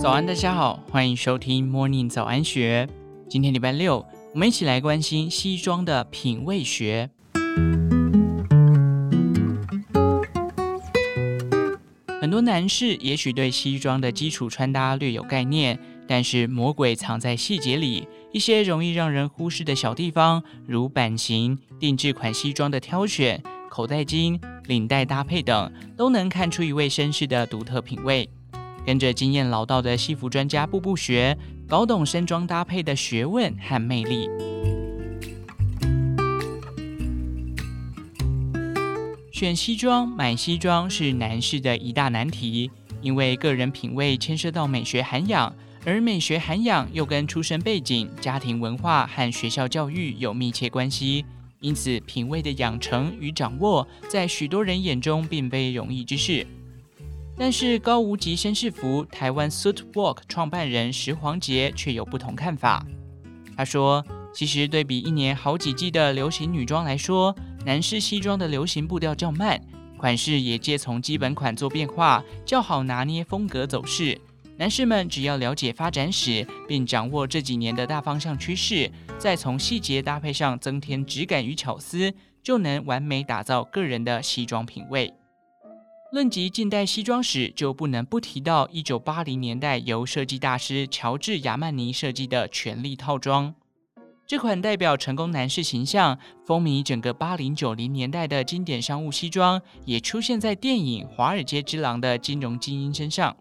早安，大家好，欢迎收听 Morning 早安学。今天礼拜六，我们一起来关心西装的品味学。很多男士也许对西装的基础穿搭略有概念，但是魔鬼藏在细节里。一些容易让人忽视的小地方，如版型、定制款西装的挑选、口袋巾、领带搭配等，都能看出一位绅士的独特品味。跟着经验老道的西服专家步步学，搞懂身装搭配的学问和魅力。选西装、买西装是男士的一大难题，因为个人品味牵涉到美学涵养，而美学涵养又跟出身背景、家庭文化和学校教育有密切关系。因此，品味的养成与掌握，在许多人眼中并非容易之事。但是高无极绅士服台湾 Suitwalk 创办人石黄杰却有不同看法。他说：“其实对比一年好几季的流行女装来说，男士西装的流行步调较慢，款式也皆从基本款做变化，较好拿捏风格走势。男士们只要了解发展史，并掌握这几年的大方向趋势，再从细节搭配上增添质感与巧思，就能完美打造个人的西装品味。”论及近代西装史，就不能不提到一九八零年代由设计大师乔治亚曼尼设计的权力套装。这款代表成功男士形象、风靡整个八零九零年代的经典商务西装，也出现在电影《华尔街之狼》的金融精英身上。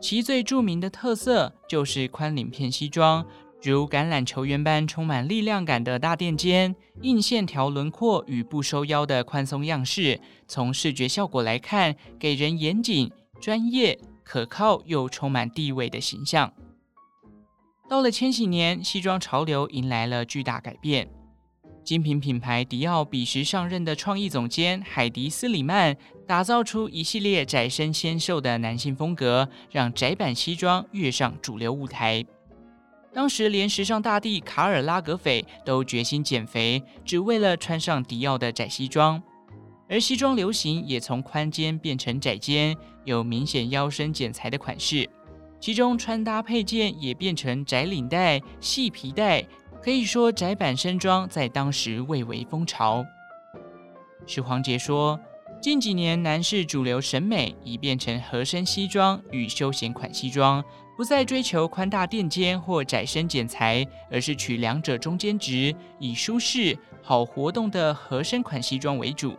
其最著名的特色就是宽领片西装。如橄榄球员般充满力量感的大垫肩、硬线条轮廓与不收腰的宽松样式，从视觉效果来看，给人严谨、专业、可靠又充满地位的形象。到了千禧年，西装潮流迎来了巨大改变。精品品牌迪奥彼时上任的创意总监海迪斯里曼，打造出一系列窄身纤瘦的男性风格，让窄版西装跃上主流舞台。当时连时尚大帝卡尔拉格斐都决心减肥，只为了穿上迪奥的窄西装。而西装流行也从宽肩变成窄肩，有明显腰身剪裁的款式。其中穿搭配件也变成窄领带、细皮带，可以说窄版身装在当时蔚为风潮。石黄杰说，近几年男士主流审美已变成合身西装与休闲款西装。不再追求宽大垫肩或窄身剪裁，而是取两者中间值，以舒适、好活动的合身款西装为主。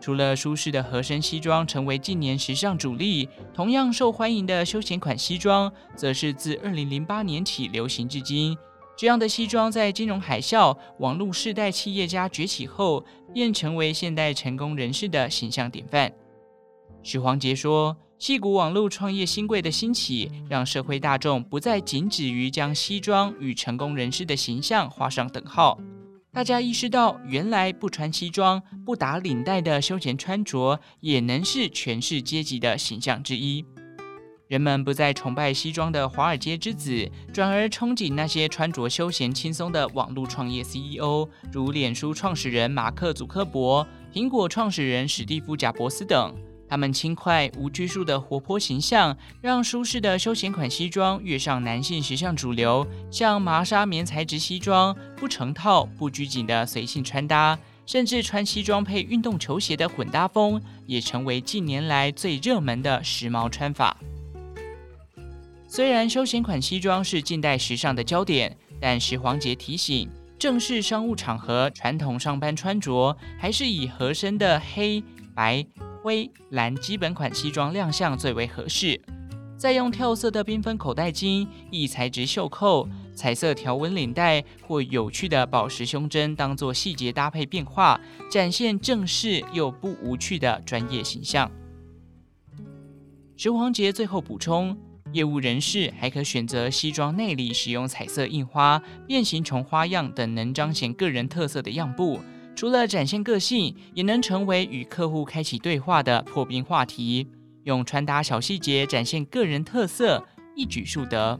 除了舒适的合身西装成为近年时尚主力，同样受欢迎的休闲款西装，则是自二零零八年起流行至今。这样的西装在金融海啸、网络世代企业家崛起后，便成为现代成功人士的形象典范。许黄杰说。矽谷网络创业新贵的兴起，让社会大众不再仅止于将西装与成功人士的形象画上等号。大家意识到，原来不穿西装、不打领带的休闲穿着，也能是权势阶级的形象之一。人们不再崇拜西装的华尔街之子，转而憧憬那些穿着休闲轻松的网络创业 CEO，如脸书创始人马克·祖克伯、苹果创始人史蒂夫·贾伯斯等。他们轻快无拘束的活泼形象，让舒适的休闲款西装跃上男性时尚主流。像麻纱棉材质西装、不成套、不拘谨的随性穿搭，甚至穿西装配运动球鞋的混搭风，也成为近年来最热门的时髦穿法。虽然休闲款西装是近代时尚的焦点，但石黄杰提醒，正式商务场合、传统上班穿着，还是以合身的黑白。灰蓝基本款西装亮相最为合适，再用跳色的缤纷口袋巾、异材质袖扣、彩色条纹领带或有趣的宝石胸针当做细节搭配变化，展现正式又不无趣的专业形象。石黄杰最后补充，业务人士还可选择西装内里使用彩色印花、变形虫花样等能彰显个人特色的样布。除了展现个性，也能成为与客户开启对话的破冰话题。用穿搭小细节展现个人特色，一举数得。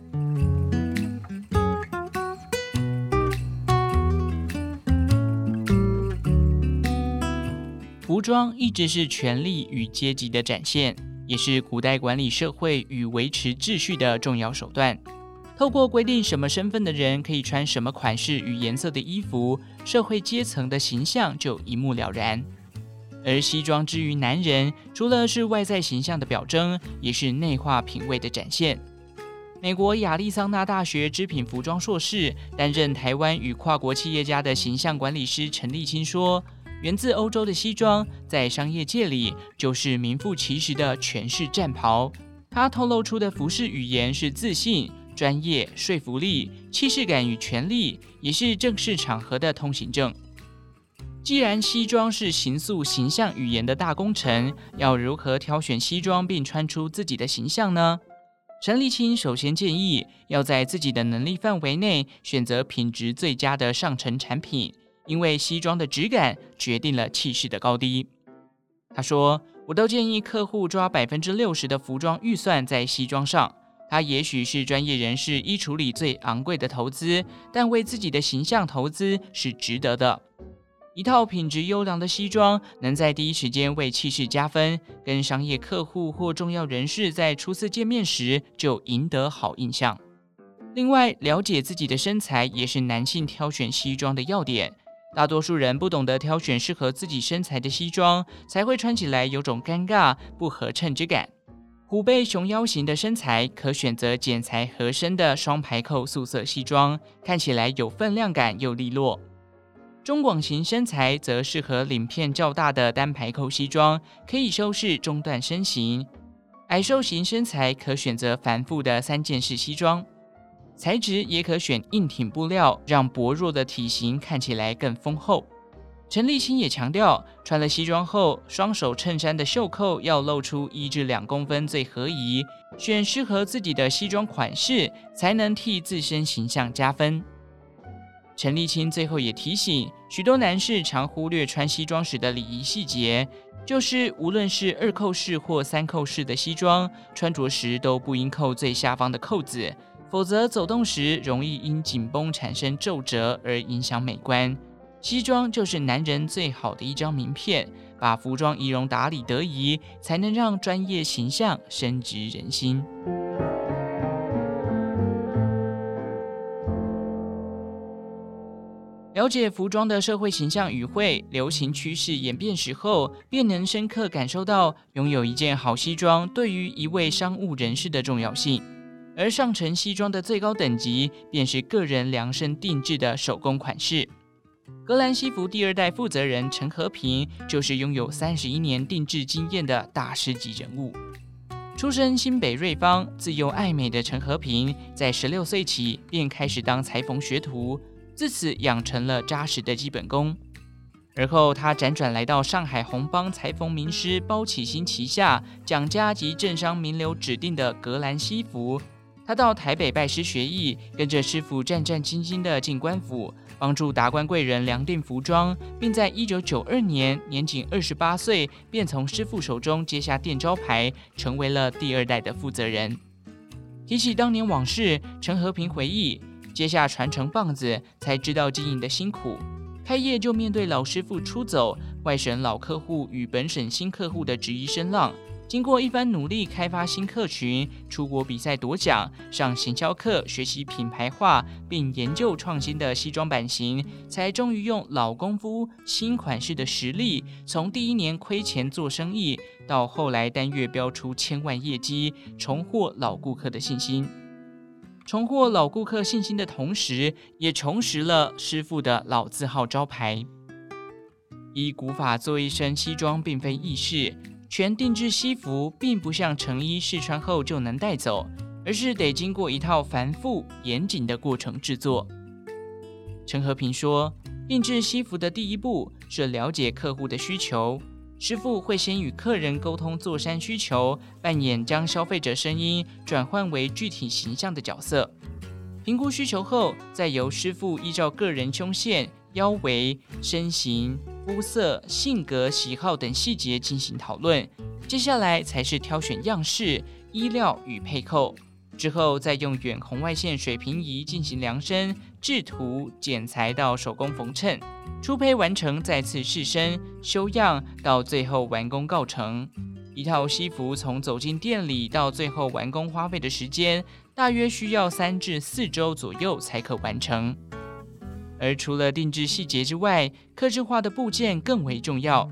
服装一直是权力与阶级的展现，也是古代管理社会与维持秩序的重要手段。透过规定什么身份的人可以穿什么款式与颜色的衣服，社会阶层的形象就一目了然。而西装之于男人，除了是外在形象的表征，也是内化品味的展现。美国亚利桑那大学织品服装硕士、担任台湾与跨国企业家的形象管理师陈立青说：“源自欧洲的西装，在商业界里就是名副其实的权势战袍。它透露出的服饰语言是自信、专业、说服力、气势感与权力，也是正式场合的通行证。”既然西装是形塑形象语言的大工程，要如何挑选西装并穿出自己的形象呢？陈立青首先建议要在自己的能力范围内选择品质最佳的上乘产品，因为西装的质感决定了气势的高低。他说：“我都建议客户抓百分之六十的服装预算在西装上，它也许是专业人士衣橱里最昂贵的投资，但为自己的形象投资是值得的。”一套品质优良的西装，能在第一时间为气势加分，跟商业客户或重要人士在初次见面时就赢得好印象。另外，了解自己的身材也是男性挑选西装的要点。大多数人不懂得挑选适合自己身材的西装，才会穿起来有种尴尬、不合衬之感。虎背熊腰型的身材，可选择剪裁合身的双排扣素色西装，看起来有分量感又利落。中广型身材则适合领片较大的单排扣西装，可以修饰中段身形。矮瘦型身材可选择繁复的三件式西装，材质也可选硬挺布料，让薄弱的体型看起来更丰厚。陈立青也强调，穿了西装后，双手衬衫的袖扣要露出一至两公分最合宜，选适合自己的西装款式，才能替自身形象加分。陈立青最后也提醒，许多男士常忽略穿西装时的礼仪细节，就是无论是二扣式或三扣式的西装，穿着时都不应扣最下方的扣子，否则走动时容易因紧绷产生皱褶而影响美观。西装就是男人最好的一张名片，把服装仪容打理得宜，才能让专业形象深植人心。了解服装的社会形象与会、流行趋势演变时候，便能深刻感受到拥有一件好西装对于一位商务人士的重要性。而上乘西装的最高等级，便是个人量身定制的手工款式。格兰西服第二代负责人陈和平，就是拥有三十一年定制经验的大师级人物。出身新北瑞芳，自幼爱美的陈和平，在十六岁起便开始当裁缝学徒。自此养成了扎实的基本功，而后他辗转来到上海红帮裁缝名师包启新旗下蒋家及政商名流指定的格兰西服。他到台北拜师学艺，跟着师傅战战兢兢地进官府，帮助达官贵人量定服装，并在一九九二年年仅二十八岁便从师傅手中接下店招牌，成为了第二代的负责人。提起当年往事，陈和平回忆。接下传承棒子，才知道经营的辛苦。开业就面对老师傅出走、外省老客户与本省新客户的质疑声浪。经过一番努力，开发新客群，出国比赛夺奖，上行销课学习品牌化，并研究创新的西装版型，才终于用老功夫、新款式的实力，从第一年亏钱做生意，到后来单月标出千万业绩，重获老顾客的信心。重获老顾客信心的同时，也重拾了师傅的老字号招牌。依古法做一身西装并非易事，全定制西服并不像成衣试穿后就能带走，而是得经过一套繁复严谨的过程制作。陈和平说，定制西服的第一步是了解客户的需求。师傅会先与客人沟通做衫需求，扮演将消费者声音转换为具体形象的角色。评估需求后，再由师傅依照个人胸线、腰围、身形、肤色、性格、喜好等细节进行讨论。接下来才是挑选样式、衣料与配扣。之后再用远红外线水平仪进行量身、制图、剪裁到手工缝衬，初胚完成再次试身、修样，到最后完工告成。一套西服从走进店里到最后完工花费的时间，大约需要三至四周左右才可完成。而除了定制细节之外，客制化的部件更为重要，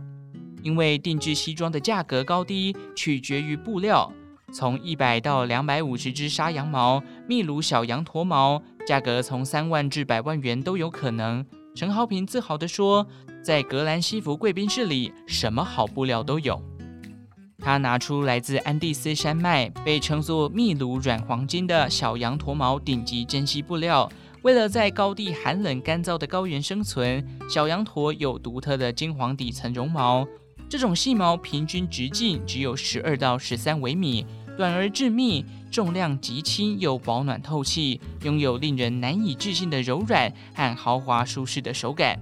因为定制西装的价格高低取决于布料，从一百到两百五十支沙羊毛、秘鲁小羊驼毛，价格从三万至百万元都有可能。陈豪平自豪地说，在格兰西服贵宾室里，什么好布料都有。他拿出来自安第斯山脉，被称作秘鲁软黄金的小羊驼毛顶级珍稀布料。为了在高地寒冷干燥的高原生存，小羊驼有独特的金黄底层绒毛。这种细毛平均直径只有十二到十三微米，短而致密，重量极轻又保暖透气，拥有令人难以置信的柔软和豪华舒适的手感。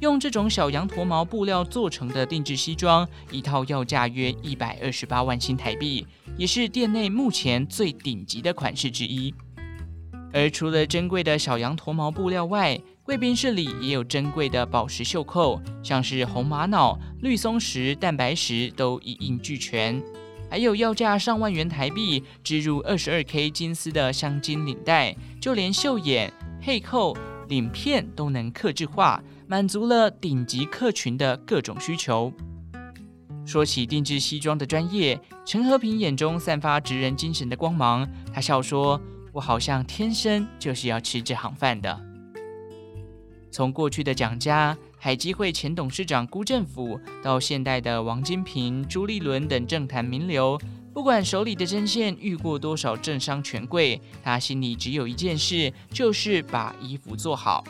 用这种小羊驼毛布料做成的定制西装，一套要价约一百二十八万新台币，也是店内目前最顶级的款式之一。而除了珍贵的小羊驼毛布料外，贵宾室里也有珍贵的宝石袖扣，像是红玛瑙、绿松石、蛋白石都一应俱全，还有要价上万元台币、织入二十二 K 金丝的镶金领带，就连袖眼、配扣、领片都能客制化。满足了顶级客群的各种需求。说起定制西装的专业，陈和平眼中散发职人精神的光芒。他笑说：“我好像天生就是要吃这行饭的。”从过去的蒋家、海基会前董事长辜振甫，到现代的王金平、朱立伦等政坛名流，不管手里的针线遇过多少政商权贵，他心里只有一件事，就是把衣服做好。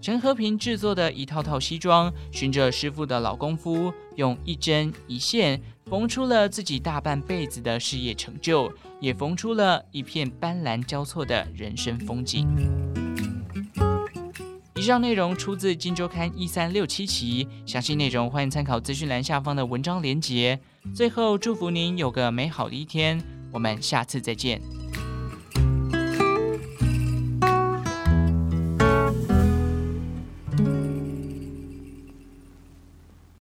陈和平制作的一套套西装，循着师傅的老功夫，用一针一线缝出了自己大半辈子的事业成就，也缝出了一片斑斓交错的人生风景。以上内容出自《金周刊》一三六七期，详细内容欢迎参考资讯栏下方的文章连结。最后，祝福您有个美好的一天，我们下次再见。